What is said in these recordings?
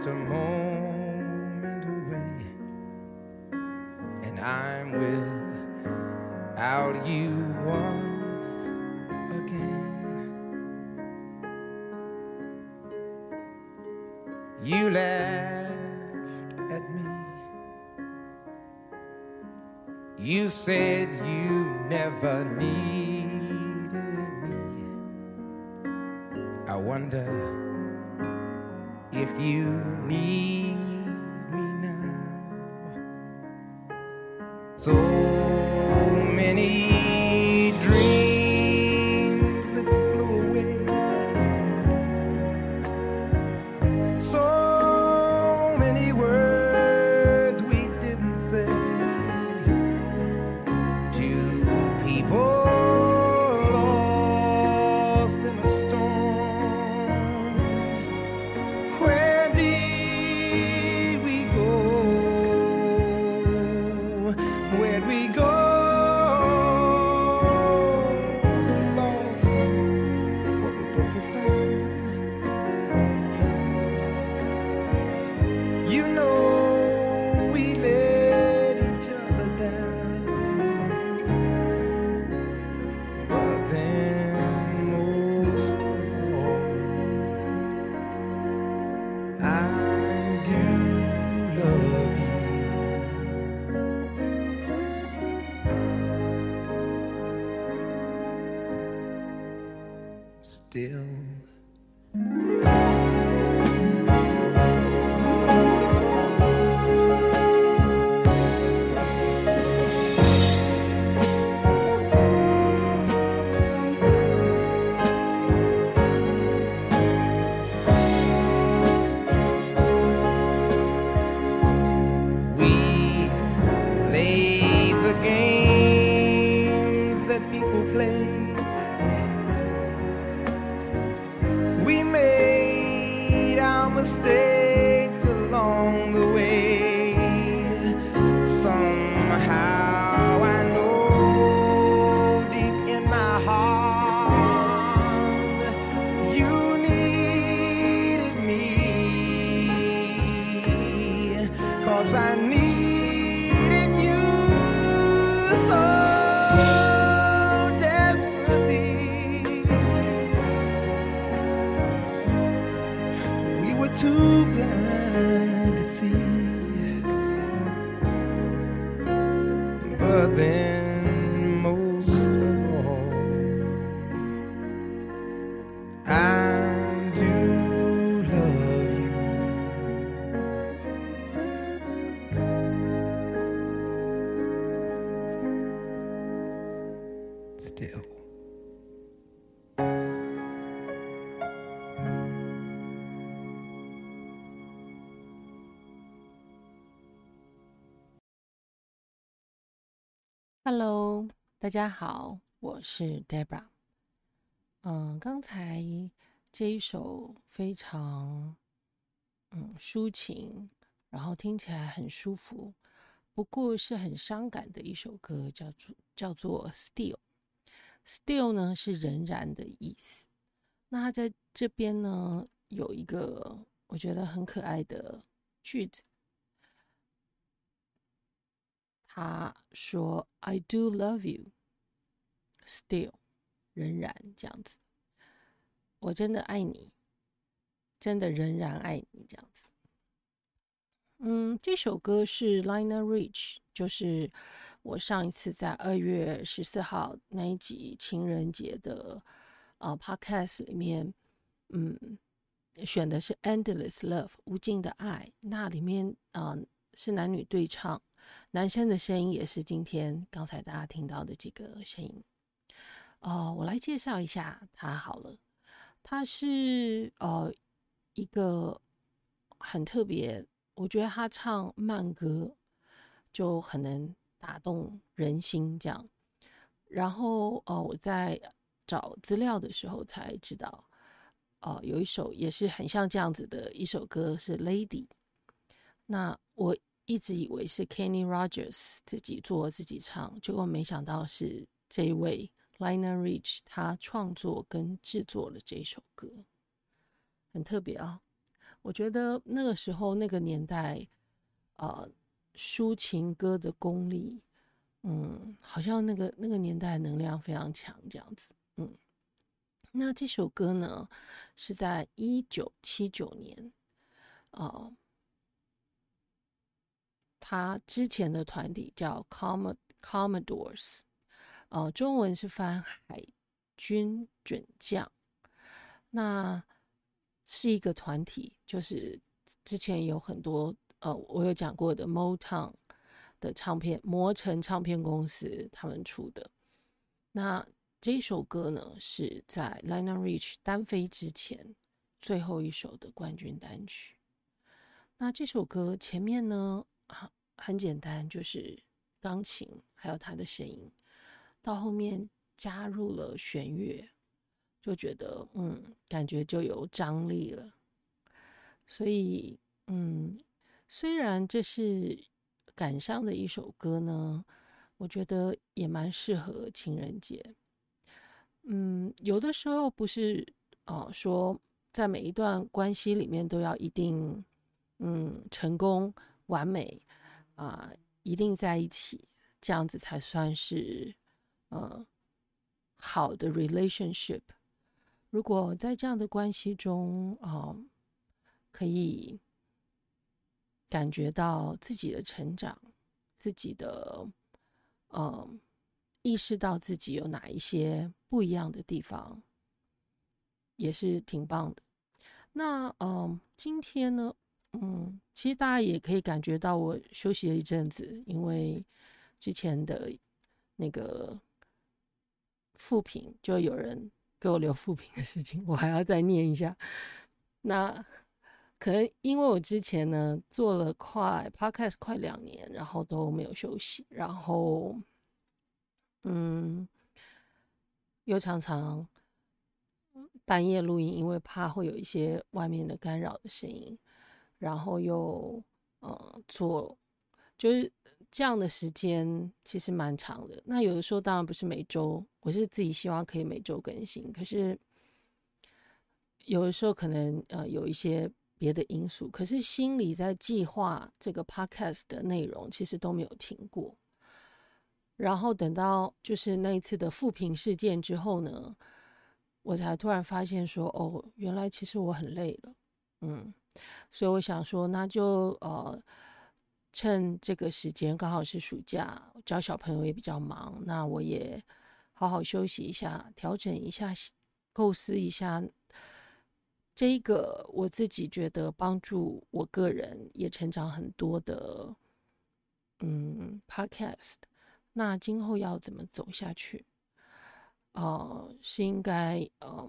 just a moment away, and I'm without you once again. You laughed at me. You said you never needed So many words 大家好，我是 Debra。嗯，刚才这一首非常嗯抒情，然后听起来很舒服，不过是很伤感的一首歌，叫做叫做 Still。Still 呢是仍然的意思。那它在这边呢有一个我觉得很可爱的句子。他说：“I do love you, still，仍然这样子，我真的爱你，真的仍然爱你这样子。”嗯，这首歌是 Lionel Rich，就是我上一次在二月十四号那一集情人节的呃 Podcast 里面，嗯，选的是 Endless Love 无尽的爱，那里面啊、是男女对唱。男生的声音也是今天刚才大家听到的这个声音。哦，我来介绍一下他好了。他是呃一个很特别，我觉得他唱慢歌就很能打动人心这样。然后呃我在找资料的时候才知道，哦、呃，有一首也是很像这样子的一首歌是《Lady》。那我。一直以为是 Kenny Rogers 自己做自己唱，结果没想到是这一位 Liner Rich 他创作跟制作了这首歌，很特别啊、哦！我觉得那个时候那个年代，呃，抒情歌的功力，嗯，好像那个那个年代能量非常强，这样子，嗯。那这首歌呢，是在一九七九年，呃，他之前的团体叫 Com Commodores，呃，中文是翻海军准将。那是一个团体，就是之前有很多呃，我有讲过的 Motown 的唱片，磨城唱片公司他们出的。那这首歌呢，是在 Liner Rich 单飞之前最后一首的冠军单曲。那这首歌前面呢，啊很简单，就是钢琴还有他的声音，到后面加入了弦乐。就觉得嗯，感觉就有张力了。所以嗯，虽然这是感伤的一首歌呢，我觉得也蛮适合情人节。嗯，有的时候不是哦、说在每一段关系里面都要一定嗯成功完美啊、一定在一起，这样子才算是呃好的 relationship。如果在这样的关系中，啊，可以感觉到自己的成长，自己的，嗯，意识到自己有哪一些不一样的地方，也是挺棒的。那，嗯，今天呢，嗯，其实大家也可以感觉到我休息了一阵子，因为之前的那个负评就有人。给我留负评的事情，我还要再念一下。那可能因为我之前呢做了快 podcast 快两年，然后都没有休息，然后嗯，又常常半夜录音，因为怕会有一些外面的干扰的声音，然后又呃做就是。这样的时间其实蛮长的。那有的时候当然不是每周，我是自己希望可以每周更新。可是有的时候可能呃有一些别的因素，可是心里在计划这个 podcast 的内容，其实都没有停过。然后等到就是那一次的负评事件之后呢，我才突然发现说，哦，原来其实我很累了，嗯，所以我想说，那就呃。趁这个时间刚好是暑假，教小朋友也比较忙，那我也好好休息一下，调整一下，构思一下这个我自己觉得帮助我个人也成长很多的，嗯，Podcast。那今后要怎么走下去？呃，是应该呃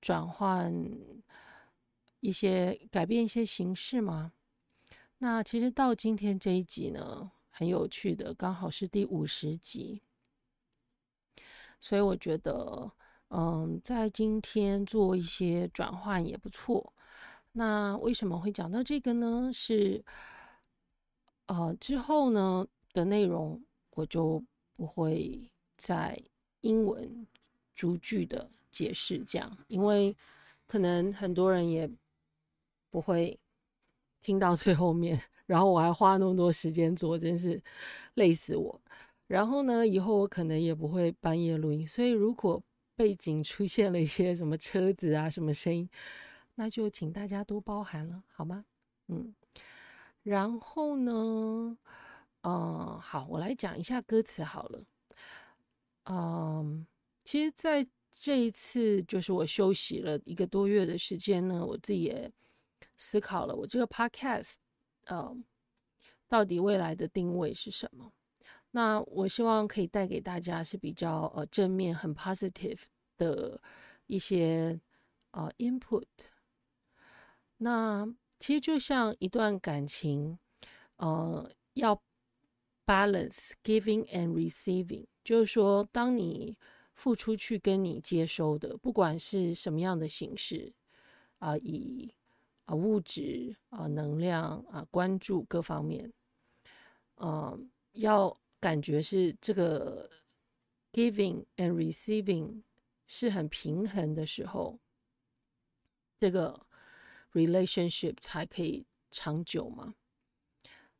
转换一些改变一些形式吗？那其实到今天这一集呢，很有趣的，刚好是第五十集，所以我觉得，嗯，在今天做一些转换也不错。那为什么会讲到这个呢？是，呃，之后呢的内容我就不会在英文逐句的解释这样，因为可能很多人也不会。听到最后面，然后我还花那么多时间做，真是累死我。然后呢，以后我可能也不会半夜录音，所以如果背景出现了一些什么车子啊、什么声音，那就请大家多包涵了，好吗？嗯。然后呢，嗯，好，我来讲一下歌词好了。嗯，其实在这一次就是我休息了一个多月的时间呢，我自己也。思考了我这个 podcast，呃，到底未来的定位是什么？那我希望可以带给大家是比较呃正面、很 positive 的一些呃 input。那其实就像一段感情，呃，要 balance giving and receiving，就是说，当你付出去跟你接收的，不管是什么样的形式，啊、以啊，物质啊，能量啊，关注各方面，啊，要感觉是这个 giving and receiving 是很平衡的时候，这个 relationship 才可以长久嘛。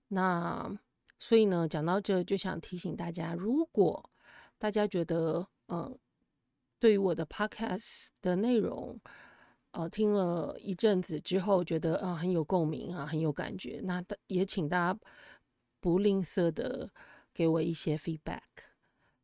那所以呢，讲到这就想提醒大家，如果大家觉得嗯，对于我的 podcast 的内容，呃，听了一阵子之后，觉得啊、很有共鸣啊，很有感觉，那也请大家不吝啬的给我一些 feedback。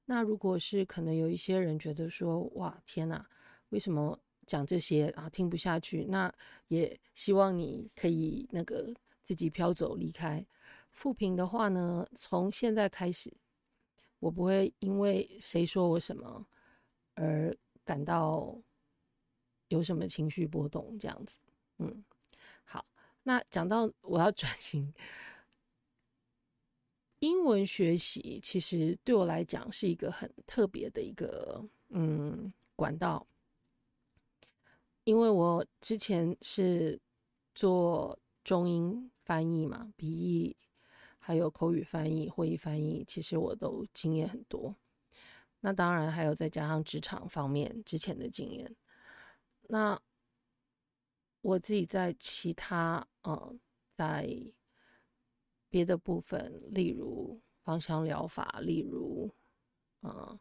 那如果是可能有一些人觉得说，哇，天哪，为什么讲这些啊听不下去？那也希望你可以那个自己飘走离开。负评的话呢，从现在开始，我不会因为谁说我什么而感到有什么情绪波动，这样子。嗯，好，那讲到我要转型。英文学习其实对我来讲是一个很特别的一个嗯管道，因为我之前是做中英翻译嘛，笔译还有口语翻译、会议翻译，其实我都经验很多。那当然还有再加上职场方面之前的经验。那我自己在其他嗯在。别的部分，例如芳香疗法，例如，呃，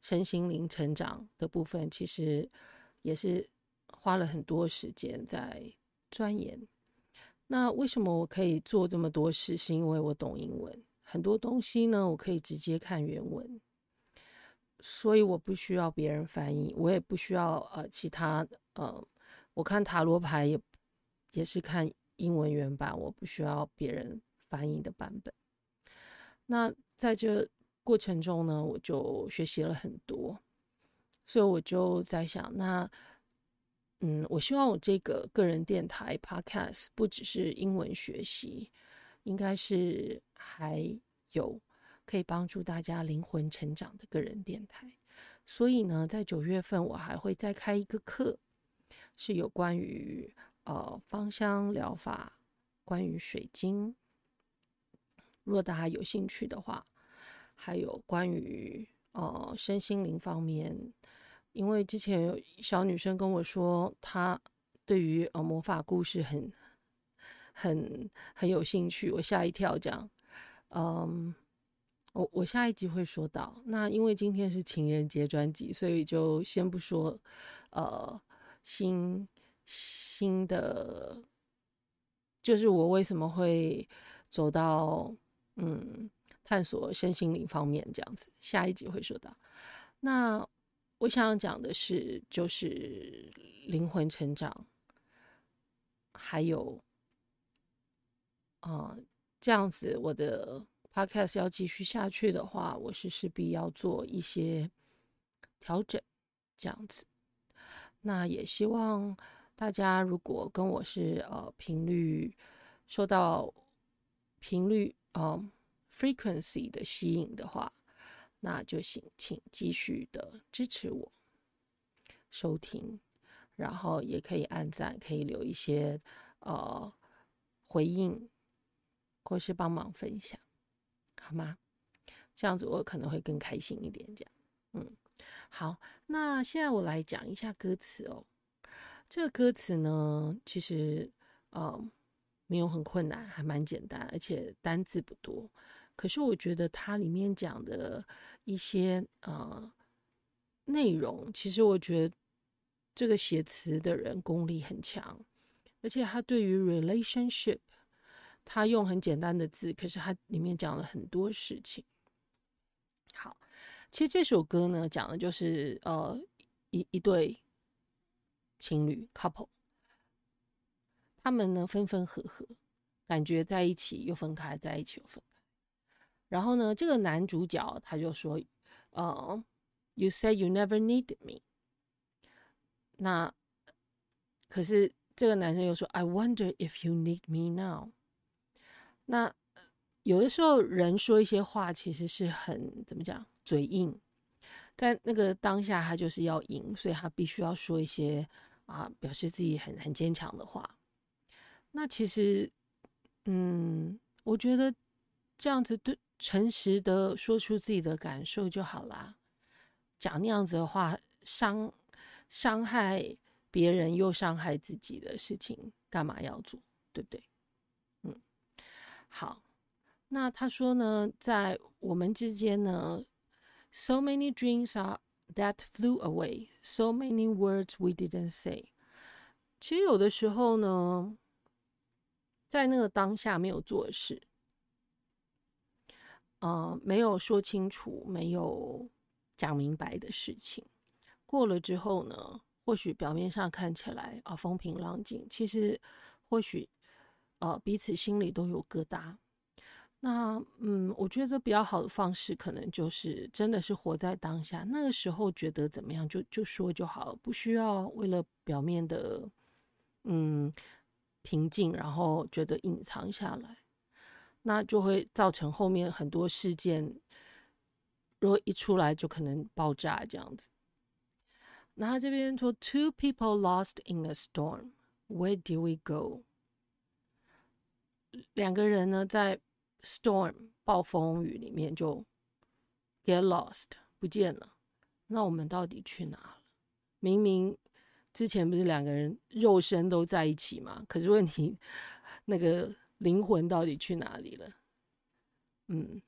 身心灵成长的部分，其实也是花了很多时间在钻研。那为什么我可以做这么多事？是因为我懂英文，很多东西呢，我可以直接看原文，所以我不需要别人翻译，我也不需要呃其他呃，我看塔罗牌也也是看英文原版，我不需要别人。翻译的版本。那在这过程中呢，我就学习了很多，所以我就在想，那嗯，我希望我这个个人电台 Podcast 不只是英文学习，应该是还有可以帮助大家灵魂成长的个人电台。所以呢，在九月份我还会再开一个课，是有关于呃芳香疗法，关于水晶。如果大家有兴趣的话，还有关于呃身心灵方面，因为之前有小女生跟我说，她对于呃魔法故事很很很有兴趣，我吓一跳，这样，嗯，我我下一集会说到。那因为今天是情人节专辑，所以就先不说呃新新的，就是我为什么会走到。嗯，探索身心灵方面这样子，下一集会说到。那我想要讲的是，就是灵魂成长，还有啊、这样子我的 podcast 要继续下去的话，我是势必要做一些调整，这样子。那也希望大家如果跟我是呃频率受到频率。嗯、um，frequency 的吸引的话，那就请请继续的支持我收听，然后也可以按赞，可以留一些呃回应，或是帮忙分享，好吗？这样子我可能会更开心一点。这样，嗯，好，那现在我来讲一下歌词哦。这个歌词呢，其实，嗯。没有很困难，还蛮简单，而且单字不多。可是我觉得它里面讲的一些呃内容，其实我觉得这个写词的人功力很强，而且他对于 relationship，他用很简单的字，可是他里面讲了很多事情。好，其实这首歌呢，讲的就是呃一一对情侣 couple。他们呢，分分合合，感觉在一起又分开，在一起又分开。然后呢，这个男主角他就说：“呃，You say you never needed me。”那可是这个男生又说：“I wonder if you need me now。”那有的时候人说一些话，其实是很怎么讲，嘴硬，在那个当下他就是要赢，所以他必须要说一些啊，表示自己很很坚强的话。那其实，嗯，我觉得这样子对诚实的说出自己的感受就好啦。讲那样子的话，伤伤害别人又伤害自己的事情，干嘛要做？对不对？好。那他说呢，在我们之间呢，so many dreams are that flew away, so many words we didn't say。其实有的时候呢，在那个当下没有做的事，呃，没有说清楚，没有讲明白的事情，过了之后呢，或许表面上看起来啊风平浪静，其实或许呃彼此心里都有疙瘩。那嗯，我觉得比较好的方式，可能就是真的是活在当下，那个时候觉得怎么样就就说就好了，不需要为了表面的嗯平静，然后觉得隐藏下来，那就会造成后面很多事件，如果一出来就可能爆炸这样子。那他这边说，Two people lost in a storm. Where do we go？两个人呢，在 storm 暴风雨里面就 get lost 不见了。那我们到底去哪了？明明之前不是两个人肉身都在一起吗？可是问题，那个灵魂到底去哪里了？嗯，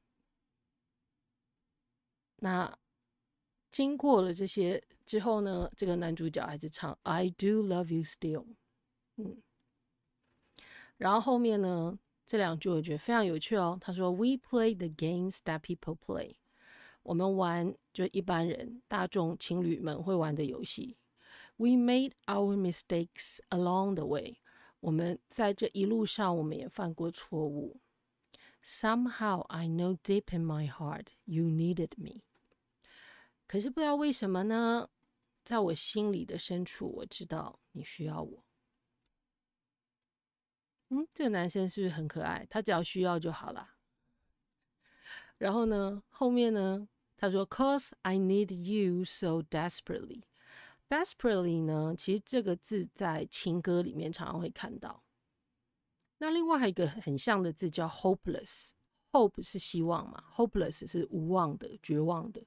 那。经过了这些之后呢，这个男主角还是唱 "I do love you still"，嗯，然后后面呢，这两句我觉得非常有趣哦。他说 "We play the games that people play"，我们玩就一般人大众情侣们会玩的游戏。"We made our mistakes along the way"，我们在这一路上我们也犯过错误。"Somehow I know deep in my heart you needed me." 可是不知道为什么呢，在我心里的深处，我知道你需要我。嗯，这个男生是不是很可爱？他只要需要就好了。然后呢，后面呢，他说：“Cause I need you so desperately。” desperately 呢，其实这个字在情歌里面常常会看到。那另外还有一个很像的字叫 hopeless。hope 是希望嘛，hopeless 是无望的、绝望的。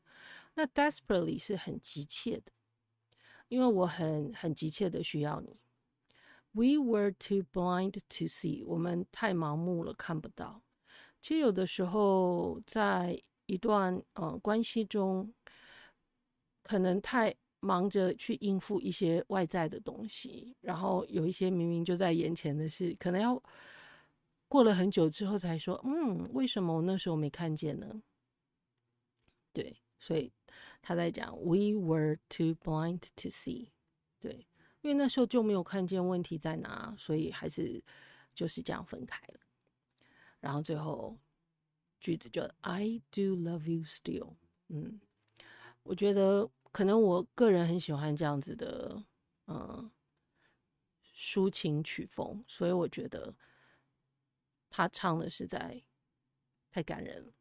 那 desperately 是很急切的，因为我很很急切的需要你。We were too blind to see，我们太盲目了，看不到。其实有的时候，在一段呃关系中，可能太忙着去应付一些外在的东西，然后有一些明明就在眼前的事，可能要过了很久之后才说，嗯，为什么我那时候没看见呢？对。所以他在讲，We were too blind to see，对，因为那时候就没有看见问题在哪，所以还是就是这样分开了。然后最后句子就 I do love you still，嗯，我觉得可能我个人很喜欢这样子的，嗯，抒情曲风，所以我觉得他唱的实在太感人了。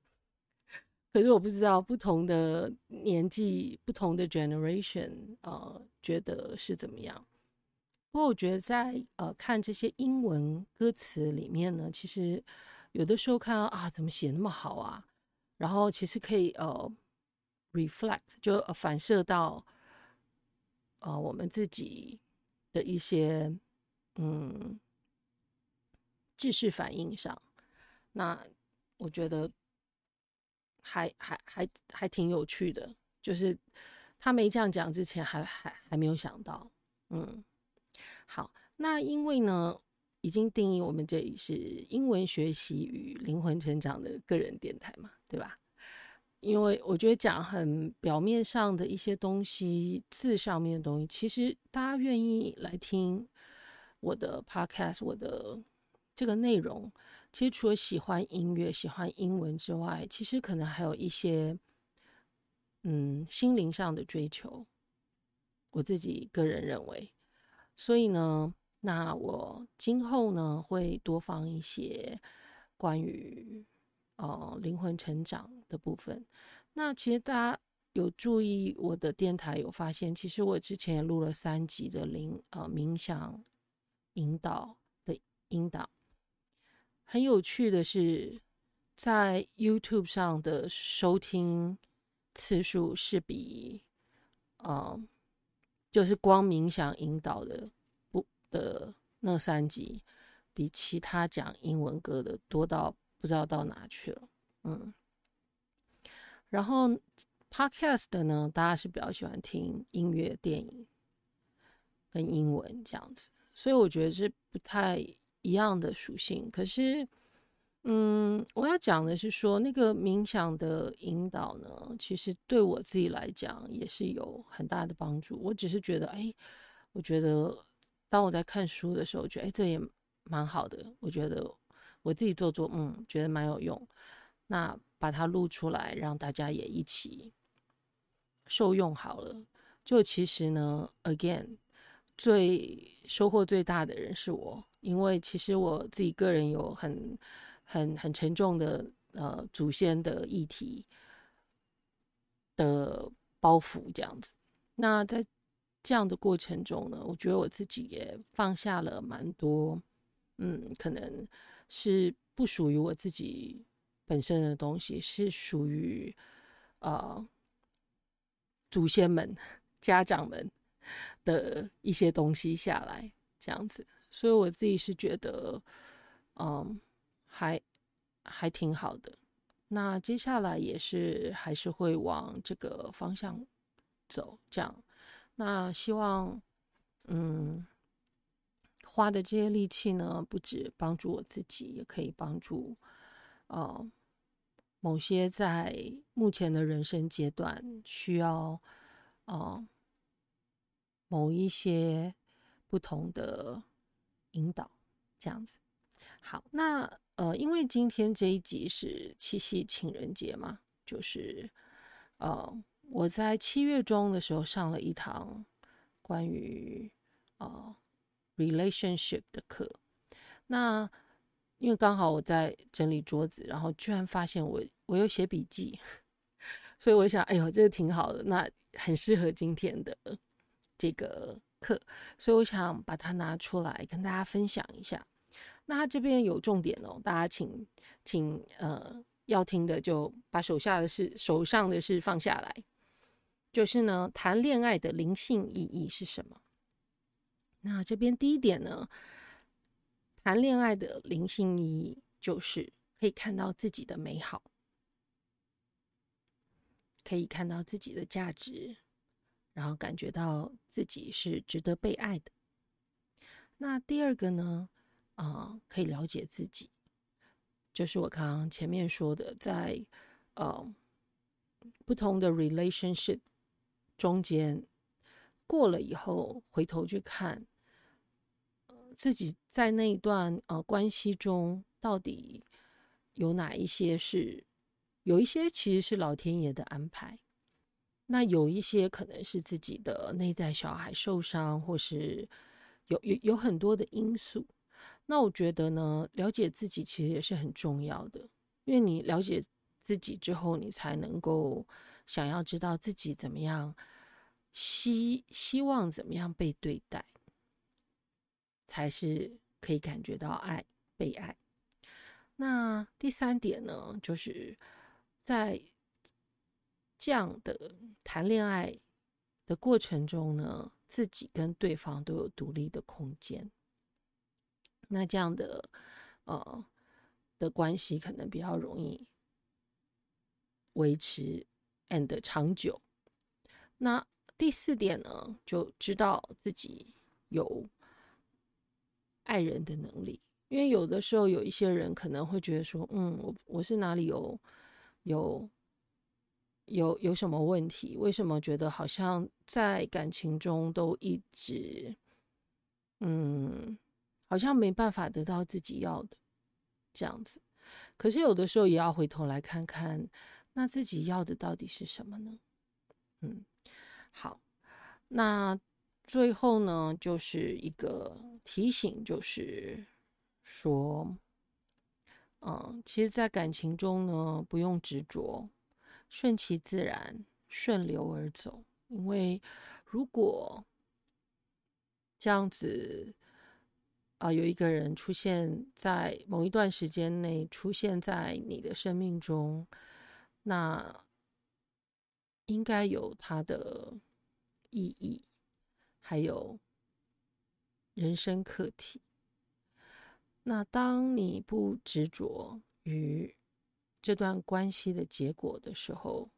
可是我不知道不同的年纪、不同的 generation，呃，觉得是怎么样。不过我觉得在呃看这些英文歌词里面呢，其实有的时候看到啊，怎么写那么好啊？然后其实可以呃 reflect，就反射到呃我们自己的一些嗯知识反应上。那我觉得。还还还还挺有趣的，就是他没这样讲之前还，还还还没有想到。嗯，好，那因为呢，已经定义我们这里是英文学习与灵魂成长的个人电台嘛，对吧？因为我觉得讲很表面上的一些东西，字上面的东西，其实大家愿意来听我的 podcast，我的这个内容。其实除了喜欢音乐、喜欢英文之外，其实可能还有一些，嗯，心灵上的追求。我自己个人认为，所以呢，那我今后呢会多放一些关于呃灵魂成长的部分。那其实大家有注意我的电台，有发现，其实我之前也录了三集的灵呃冥想引导的引导。很有趣的是，在 YouTube 上的收听次数是比，呃，就是光冥想引导的不的那三集，比其他讲英文歌的多到不知道到哪去了。嗯，然后 podcast 的呢，大家是比较喜欢听音乐、电影跟英文这样子，所以我觉得是不太一样的属性。可是。嗯，我要讲的是说，那个冥想的引导呢，其实对我自己来讲也是有很大的帮助。我只是觉得，哎，我觉得当我在看书的时候，觉得哎，这也蛮好的。我觉得我自己做做，嗯，觉得蛮有用。那把它录出来，让大家也一起受用好了。就其实呢，again，最收获最大的人是我，因为其实我自己个人有很。很很沉重的呃祖先的议题的包袱这样子，那在这样的过程中呢，我觉得我自己也放下了蛮多，嗯，可能是不属于我自己本身的东西，是属于呃祖先们、家长们的一些东西下来这样子，所以我自己是觉得，嗯。还还挺好的，那接下来也是还是会往这个方向走，这样。那希望，嗯，花的这些力气呢，不止帮助我自己，也可以帮助，呃，某些在目前的人生阶段需要，呃，某一些不同的引导，这样子。好，那。呃，因为今天这一集是七夕情人节嘛，就是呃，我在七月中的时候上了一堂关于呃 relationship 的课。那因为刚好我在整理桌子，然后居然发现我我有写笔记，所以我想，哎呦，这个挺好的，那很适合今天的这个课，所以我想把它拿出来跟大家分享一下。那他这边有重点哦，大家请请呃要听的就把手下的事手上的事放下来，就是呢，谈恋爱的灵性意义是什么？那这边第一点呢，谈恋爱的灵性意义就是可以看到自己的美好，可以看到自己的价值，然后感觉到自己是值得被爱的。那第二个呢？啊、可以了解自己，就是我刚刚前面说的，在呃不同的 relationship 中间过了以后，回头去看，自己在那一段呃关系中到底有哪一些是，有一些其实是老天爷的安排，那有一些可能是自己的内在小孩受伤，或是有有有很多的因素。那我觉得呢，了解自己其实也是很重要的，因为你了解自己之后，你才能够想要知道自己怎么样，希希望怎么样被对待，才是可以感觉到爱、被爱。那第三点呢，就是在这样的谈恋爱的过程中呢，自己跟对方都有独立的空间。那这样的，呃，的关系可能比较容易维持 and 长久。那第四点呢，就知道自己有爱人的能力，因为有的时候有一些人可能会觉得说，嗯，我我是哪里有有有有什么问题？为什么觉得好像在感情中都一直，嗯。好像没办法得到自己要的这样子，可是有的时候也要回头来看看，那自己要的到底是什么呢？嗯，好，那最后呢，就是一个提醒，就是说，嗯，其实，在感情中呢，不用执着，顺其自然，顺流而走，因为如果这样子。啊、有一个人出现在某一段时间内出现在你的生命中，那应该有他的意义。还有人生课题。那当你不执着于这段关系的结果的时候，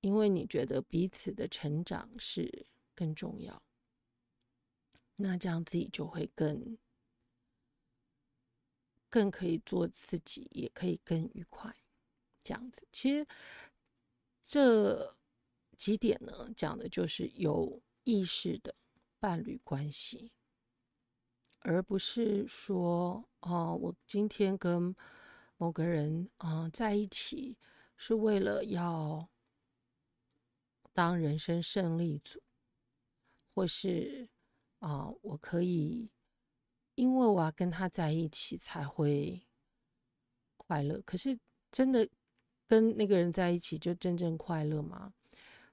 因为你觉得彼此的成长是更重要，那这样自己就会更更可以做自己，也可以更愉快。这样子，其实这几点呢，讲的就是有意识的伴侣关系。而不是说，哦，我今天跟某个人啊、在一起，是为了要当人生胜利组，或是啊、我可以因为我要跟他在一起才会快乐。可是，真的跟那个人在一起就真正快乐吗？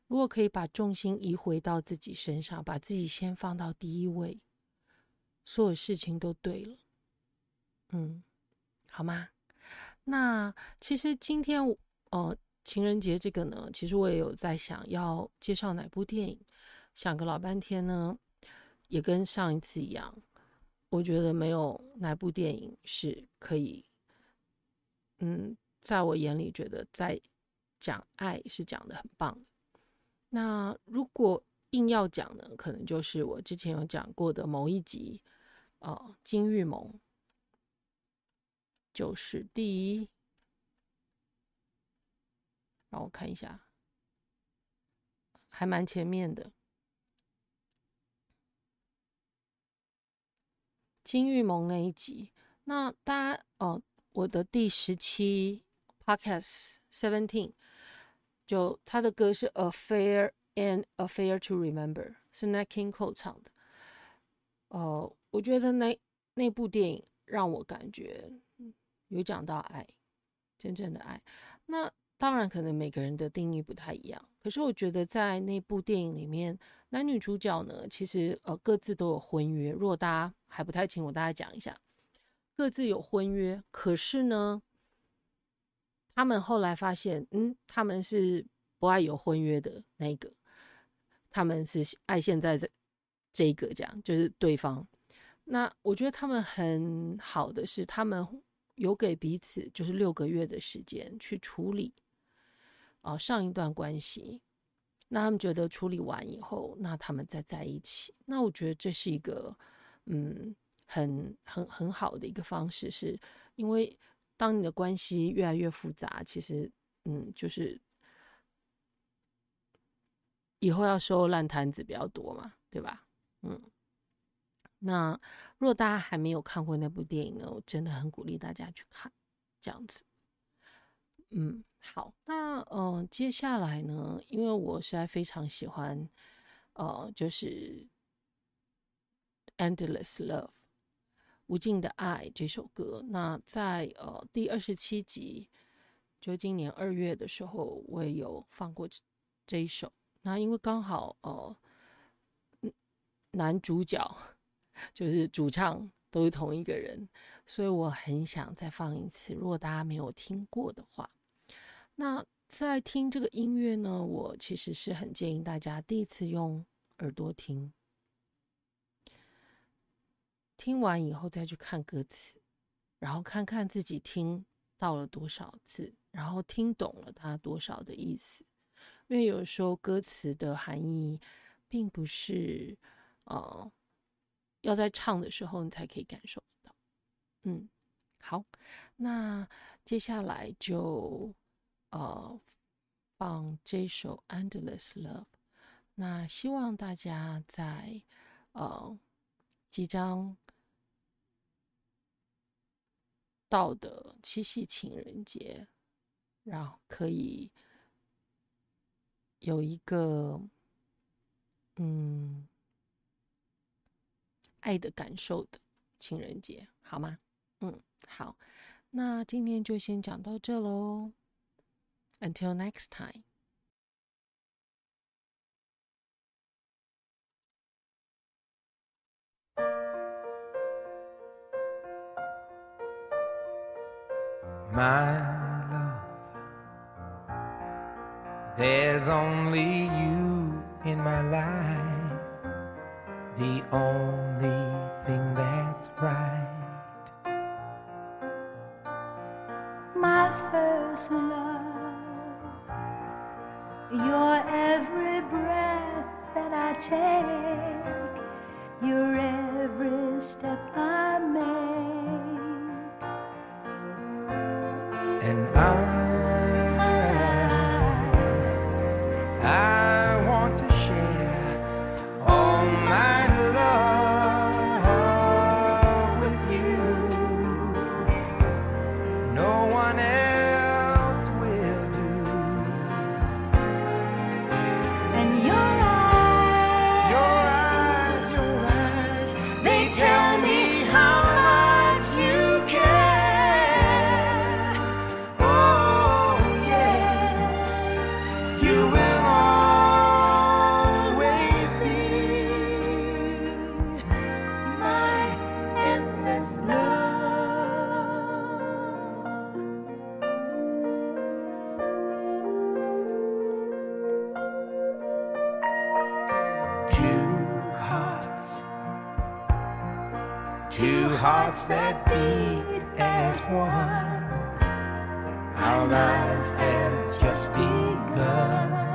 如果可以把重心移回到自己身上，把自己先放到第一位。所有事情都对了，嗯，好吗？那其实今天，呃，情人节这个呢，其实我也有在想要介绍哪部电影，想个老半天呢，也跟上一次一样，我觉得没有哪部电影是可以，嗯，在我眼里觉得在讲爱是讲的很棒。那如果硬要讲呢，可能就是我之前有讲过的某一集。哦，金玉盟就是第一，让我看一下，还蛮前面的。金玉盟那一集，那大家哦，我的第十期 Podcast Seventeen，就他的歌是《a fair and a fair to Remember》，是 Nat King Cole 唱的，哦。我觉得那那部电影让我感觉有讲到爱，真正的爱。那当然可能每个人的定义不太一样，可是我觉得在那部电影里面，男女主角呢，其实呃各自都有婚约。如果大家还不太清楚，大概讲一下，各自有婚约，可是呢，他们后来发现，嗯，他们是不爱有婚约的那个，他们是爱现在这这个这样，就是对方。那我觉得他们很好的是，他们有给彼此就是六个月的时间去处理啊上一段关系。那他们觉得处理完以后，那他们再在一起。那我觉得这是一个嗯很很很好的一个方式，是因为当你的关系越来越复杂，其实嗯就是以后要收烂摊子比较多嘛，对吧？嗯。那如果大家还没有看过那部电影呢，我真的很鼓励大家去看，这样子。嗯，好，那嗯、呃，接下来呢，因为我实在非常喜欢，呃，就是《Endless Love》无尽的爱这首歌。那在呃第二十七集，就今年二月的时候，我也有放过这一首。那因为刚好呃，男主角。就是主唱都是同一个人，所以我很想再放一次。如果大家没有听过的话，那在听这个音乐呢，我其实是很建议大家第一次用耳朵听，听完以后再去看歌词，然后看看自己听到了多少字，然后听懂了它多少的意思。因为有时候歌词的含义并不是呃。要在唱的时候，你才可以感受到。嗯，好，那接下来就呃放这首《Endless Love》。那希望大家在呃即将到的七夕情人节，然后可以有一个嗯。爱的感受的情人节，好吗？嗯，好，那今天就先讲到这喽。Until next time. My love, there's only you in my life, the only thing that's right. My first love. Your every breath that I take, your every step I make. hearts that beat as one. Our lives have just begun.